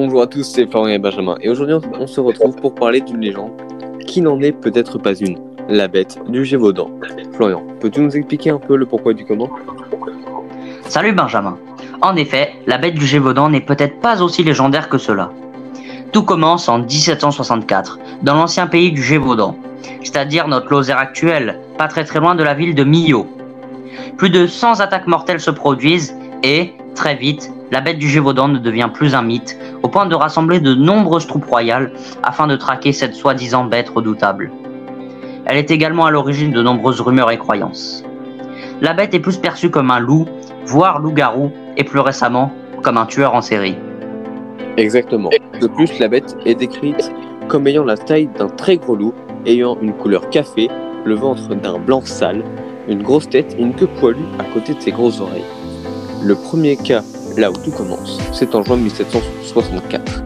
Bonjour à tous, c'est Florian et Benjamin, et aujourd'hui on se retrouve pour parler d'une légende qui n'en est peut-être pas une, la bête du Gévaudan. Florian, peux-tu nous expliquer un peu le pourquoi du comment? Salut Benjamin. En effet, la bête du Gévaudan n'est peut-être pas aussi légendaire que cela. Tout commence en 1764, dans l'ancien pays du Gévaudan, c'est-à-dire notre Lozère actuelle, pas très très loin de la ville de Millau. Plus de 100 attaques mortelles se produisent et, très vite, la bête du Gévaudan ne devient plus un mythe, au point de rassembler de nombreuses troupes royales afin de traquer cette soi-disant bête redoutable. Elle est également à l'origine de nombreuses rumeurs et croyances. La bête est plus perçue comme un loup, voire loup-garou, et plus récemment comme un tueur en série. Exactement. De plus, la bête est décrite comme ayant la taille d'un très gros loup, ayant une couleur café, le ventre d'un blanc sale, une grosse tête et une queue poilue à côté de ses grosses oreilles. Le premier cas là où tout commence, c'est en juin 1764.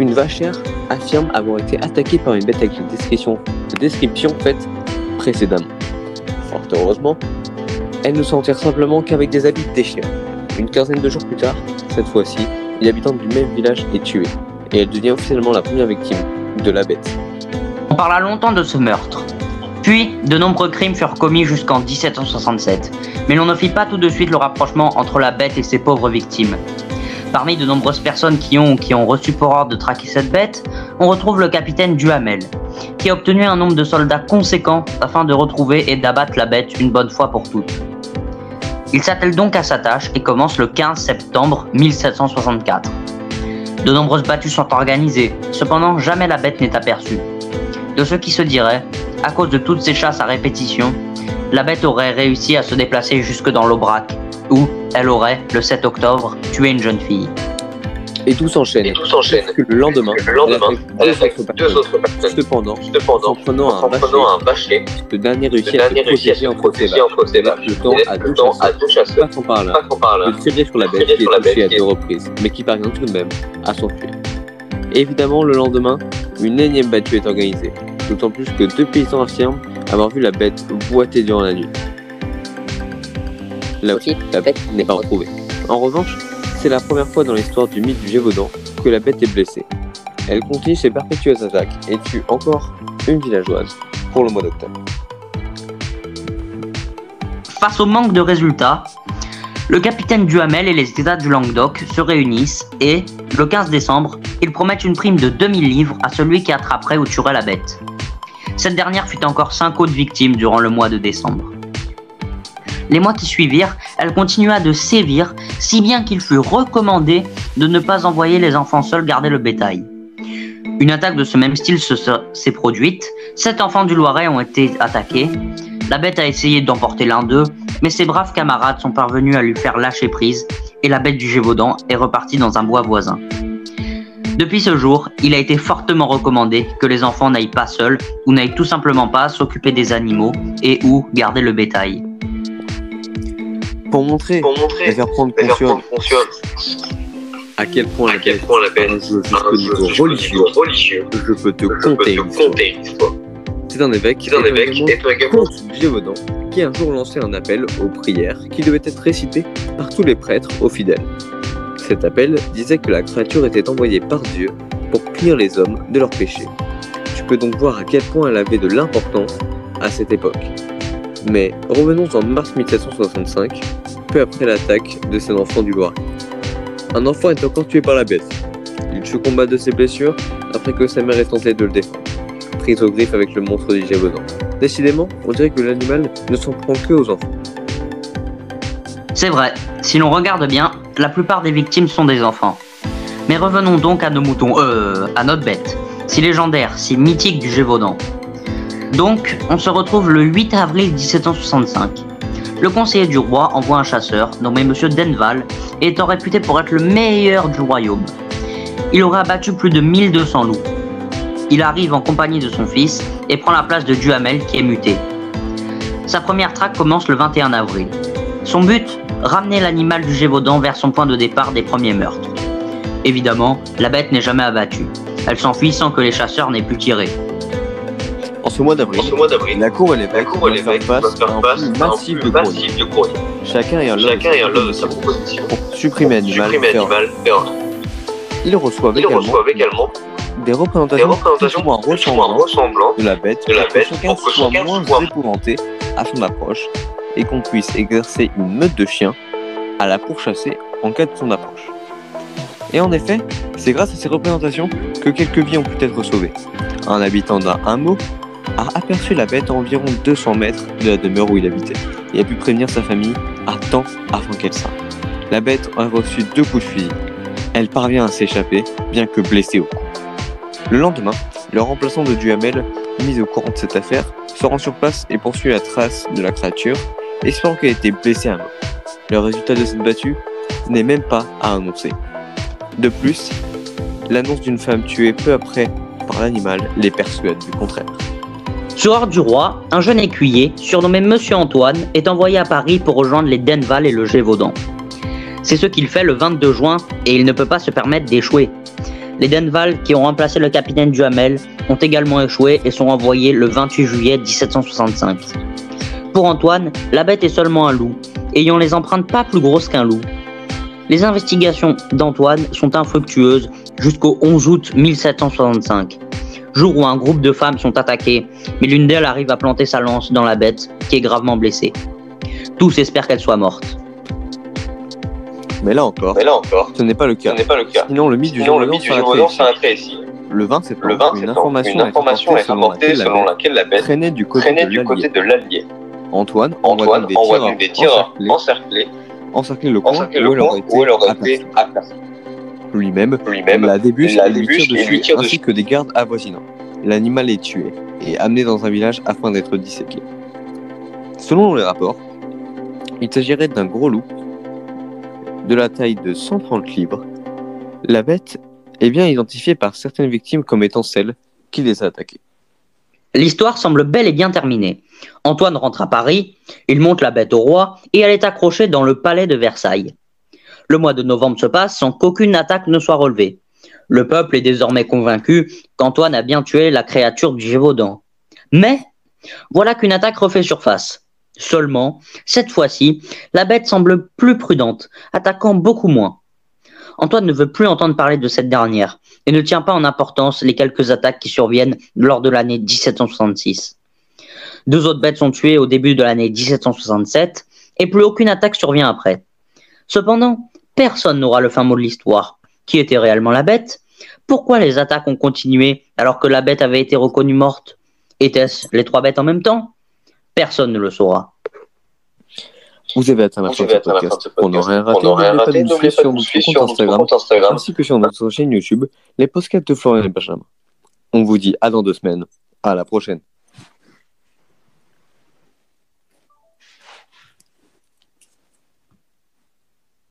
Une vachère affirme avoir été attaquée par une bête avec une description, description faite précédemment. Fort heureusement, elle ne s'en tire simplement qu'avec des habits déchirés. Une quinzaine de jours plus tard, cette fois-ci, une habitante du même village est tuée, et elle devient officiellement la première victime de la bête. On parla longtemps de ce meurtre. Puis, de nombreux crimes furent commis jusqu'en 1767, mais l'on ne fit pas tout de suite le rapprochement entre la bête et ses pauvres victimes. Parmi de nombreuses personnes qui ont qui ont reçu pour ordre de traquer cette bête, on retrouve le capitaine Duhamel, qui a obtenu un nombre de soldats conséquent afin de retrouver et d'abattre la bête une bonne fois pour toutes. Il s'attelle donc à sa tâche et commence le 15 septembre 1764. De nombreuses battues sont organisées, cependant jamais la bête n'est aperçue. De ce qui se dirait, à cause de toutes ces chasses à répétition, la bête aurait réussi à se déplacer jusque dans l'Aubrac, où elle aurait, le 7 octobre, tué une jeune fille. Et tout s'enchaîne. Le lendemain, le lendemain elle affecte deux, autres personnes. Cependant, Cependant, en prenant un bâcher, le dernier réussit le à se protéger ses vaches. Le temps à deux chasseurs. deux. Passons par là. Par là. de tirer sur la bête qui est touchée à deux reprises, mais qui parvient tout de même à s'enfuir. Évidemment, le lendemain, une énième battue est organisée, d'autant plus que deux paysans affirment avoir vu la bête boiter durant la nuit. Là aussi, la bête n'est pas retrouvée. En revanche, c'est la première fois dans l'histoire du mythe du Gévaudan que la bête est blessée. Elle continue ses perpétuelles attaques et tue encore une villageoise pour le mois d'octobre. Face au manque de résultats, le capitaine Duhamel et les États du Languedoc se réunissent et, le 15 décembre, ils promettent une prime de 2000 livres à celui qui attraperait ou tuerait la bête. Cette dernière fut encore 5 autres victimes durant le mois de décembre. Les mois qui suivirent, elle continua de sévir, si bien qu'il fut recommandé de ne pas envoyer les enfants seuls garder le bétail. Une attaque de ce même style se- se- s'est produite, sept enfants du Loiret ont été attaqués, la bête a essayé d'emporter l'un d'eux, mais ses braves camarades sont parvenus à lui faire lâcher prise et la bête du Gévaudan est repartie dans un bois voisin. Depuis ce jour, il a été fortement recommandé que les enfants n'aillent pas seuls ou n'aillent tout simplement pas s'occuper des animaux et ou garder le bétail. Pour montrer Pour et montrer faire prendre et faire conscience prendre conscience à quel point à la quel point la bête un jeu jusqu'au un religieux, religieux. je peux te Je une histoire. C'est un évêque, C'est un et évêque et Gévaudan qui un jour lançait un appel aux prières qui devait être récité par tous les prêtres aux fidèles. Cet appel disait que la créature était envoyée par Dieu pour punir les hommes de leurs péchés. Tu peux donc voir à quel point elle avait de l'importance à cette époque. Mais revenons en mars 1765, peu après l'attaque de ces enfants du Loiret. Un enfant est encore tué par la bête. Il se combat de ses blessures après que sa mère ait tenté de le défendre prise au griffe avec le monstre du Gévaudan. Décidément, on dirait que l'animal ne s'en prend que aux enfants. C'est vrai, si l'on regarde bien, la plupart des victimes sont des enfants. Mais revenons donc à nos moutons, euh, à notre bête, si légendaire, si mythique du Gévaudan. Donc, on se retrouve le 8 avril 1765. Le conseiller du roi envoie un chasseur nommé Monsieur Denval étant réputé pour être le meilleur du royaume. Il aurait abattu plus de 1200 loups. Il arrive en compagnie de son fils et prend la place de Duhamel qui est muté. Sa première traque commence le 21 avril. Son but Ramener l'animal du Gévaudan vers son point de départ des premiers meurtres. Évidemment, la bête n'est jamais abattue. Elle s'enfuit sans que les chasseurs n'aient pu tirer. En ce mois d'avril, la cour et l'évêque doivent face à faire un face flux à un massif de flux courriers. massif de courriers. Chacun est à l'heure de sa proposition pour supprimer l'animal féroce. Ils reçoivent, également, des représentations, représentations plus ou moins moins ressemblantes ressemblantes de la bête, de la pour que bête, chacun pour que soit chacun moins soit- épouvanté à son approche et qu'on puisse exercer une meute de chiens à la pourchasser en cas de son approche. Et en effet, c'est grâce à ces représentations que quelques vies ont pu être sauvées. Un habitant d'un hameau a aperçu la bête à environ 200 mètres de la demeure où il habitait et a pu prévenir sa famille à temps avant qu'elle s'arrête. La bête a reçu deux coups de fusil. Elle parvient à s'échapper, bien que blessée au cou. Le lendemain, le remplaçant de Duhamel, mis au courant de cette affaire, se rend sur place et poursuit la trace de la créature, espérant qu'elle ait été blessée à mort. Le résultat de cette battue n'est même pas à annoncer. De plus, l'annonce d'une femme tuée peu après par l'animal les persuade du contraire. Ordre du roi, un jeune écuyer, surnommé Monsieur Antoine, est envoyé à Paris pour rejoindre les Denval et le Gévaudan. C'est ce qu'il fait le 22 juin et il ne peut pas se permettre d'échouer. Les Denval, qui ont remplacé le capitaine Duhamel, ont également échoué et sont envoyés le 28 juillet 1765. Pour Antoine, la bête est seulement un loup, ayant les empreintes pas plus grosses qu'un loup. Les investigations d'Antoine sont infructueuses jusqu'au 11 août 1765, jour où un groupe de femmes sont attaquées, mais l'une d'elles arrive à planter sa lance dans la bête, qui est gravement blessée. Tous espèrent qu'elle soit morte. Mais là encore, Mais là encore, ce n'est pas le ce cas. n'est pas le cas. Sinon, le mythe du Sinon, le mythe du s'arrêterait ici. Le 20 septembre, Le 20 une information, une information est rapportée selon laquelle la bête traînait du côté traînait de l'Allier. Antoine envoie Antoine envoie des tireurs encerclés, encerclés, le coin où le elle aurait été aperçue. Lui-même Lui-même, la débute et lui débute tire et lui dessus, ainsi que des gardes avoisinants. L'animal est tué et amené dans un village afin d'être disséqué. Selon les rapports, il s'agirait d'un gros loup de la taille de 130 livres. La bête est bien identifiée par certaines victimes comme étant celle qui les a attaquées. L'histoire semble bel et bien terminée. Antoine rentre à Paris, il monte la bête au roi et elle est accrochée dans le palais de Versailles. Le mois de novembre se passe sans qu'aucune attaque ne soit relevée. Le peuple est désormais convaincu qu'Antoine a bien tué la créature du Gévaudan. Mais voilà qu'une attaque refait surface. Seulement, cette fois-ci, la bête semble plus prudente, attaquant beaucoup moins. Antoine ne veut plus entendre parler de cette dernière et ne tient pas en importance les quelques attaques qui surviennent lors de l'année 1766. Deux autres bêtes sont tuées au début de l'année 1767 et plus aucune attaque survient après. Cependant, personne n'aura le fin mot de l'histoire. Qui était réellement la bête? Pourquoi les attaques ont continué alors que la bête avait été reconnue morte? Étaient-ce les trois bêtes en même temps? Personne ne le saura. Vous avez atteint la fin de ce podcast. rater, ne rien n'oubliez pas de nous suivre sur notre compte Instagram ainsi que sur notre chaîne YouTube, les podcasts de Florian et Benjamin. On vous dit à dans deux semaines. À la prochaine.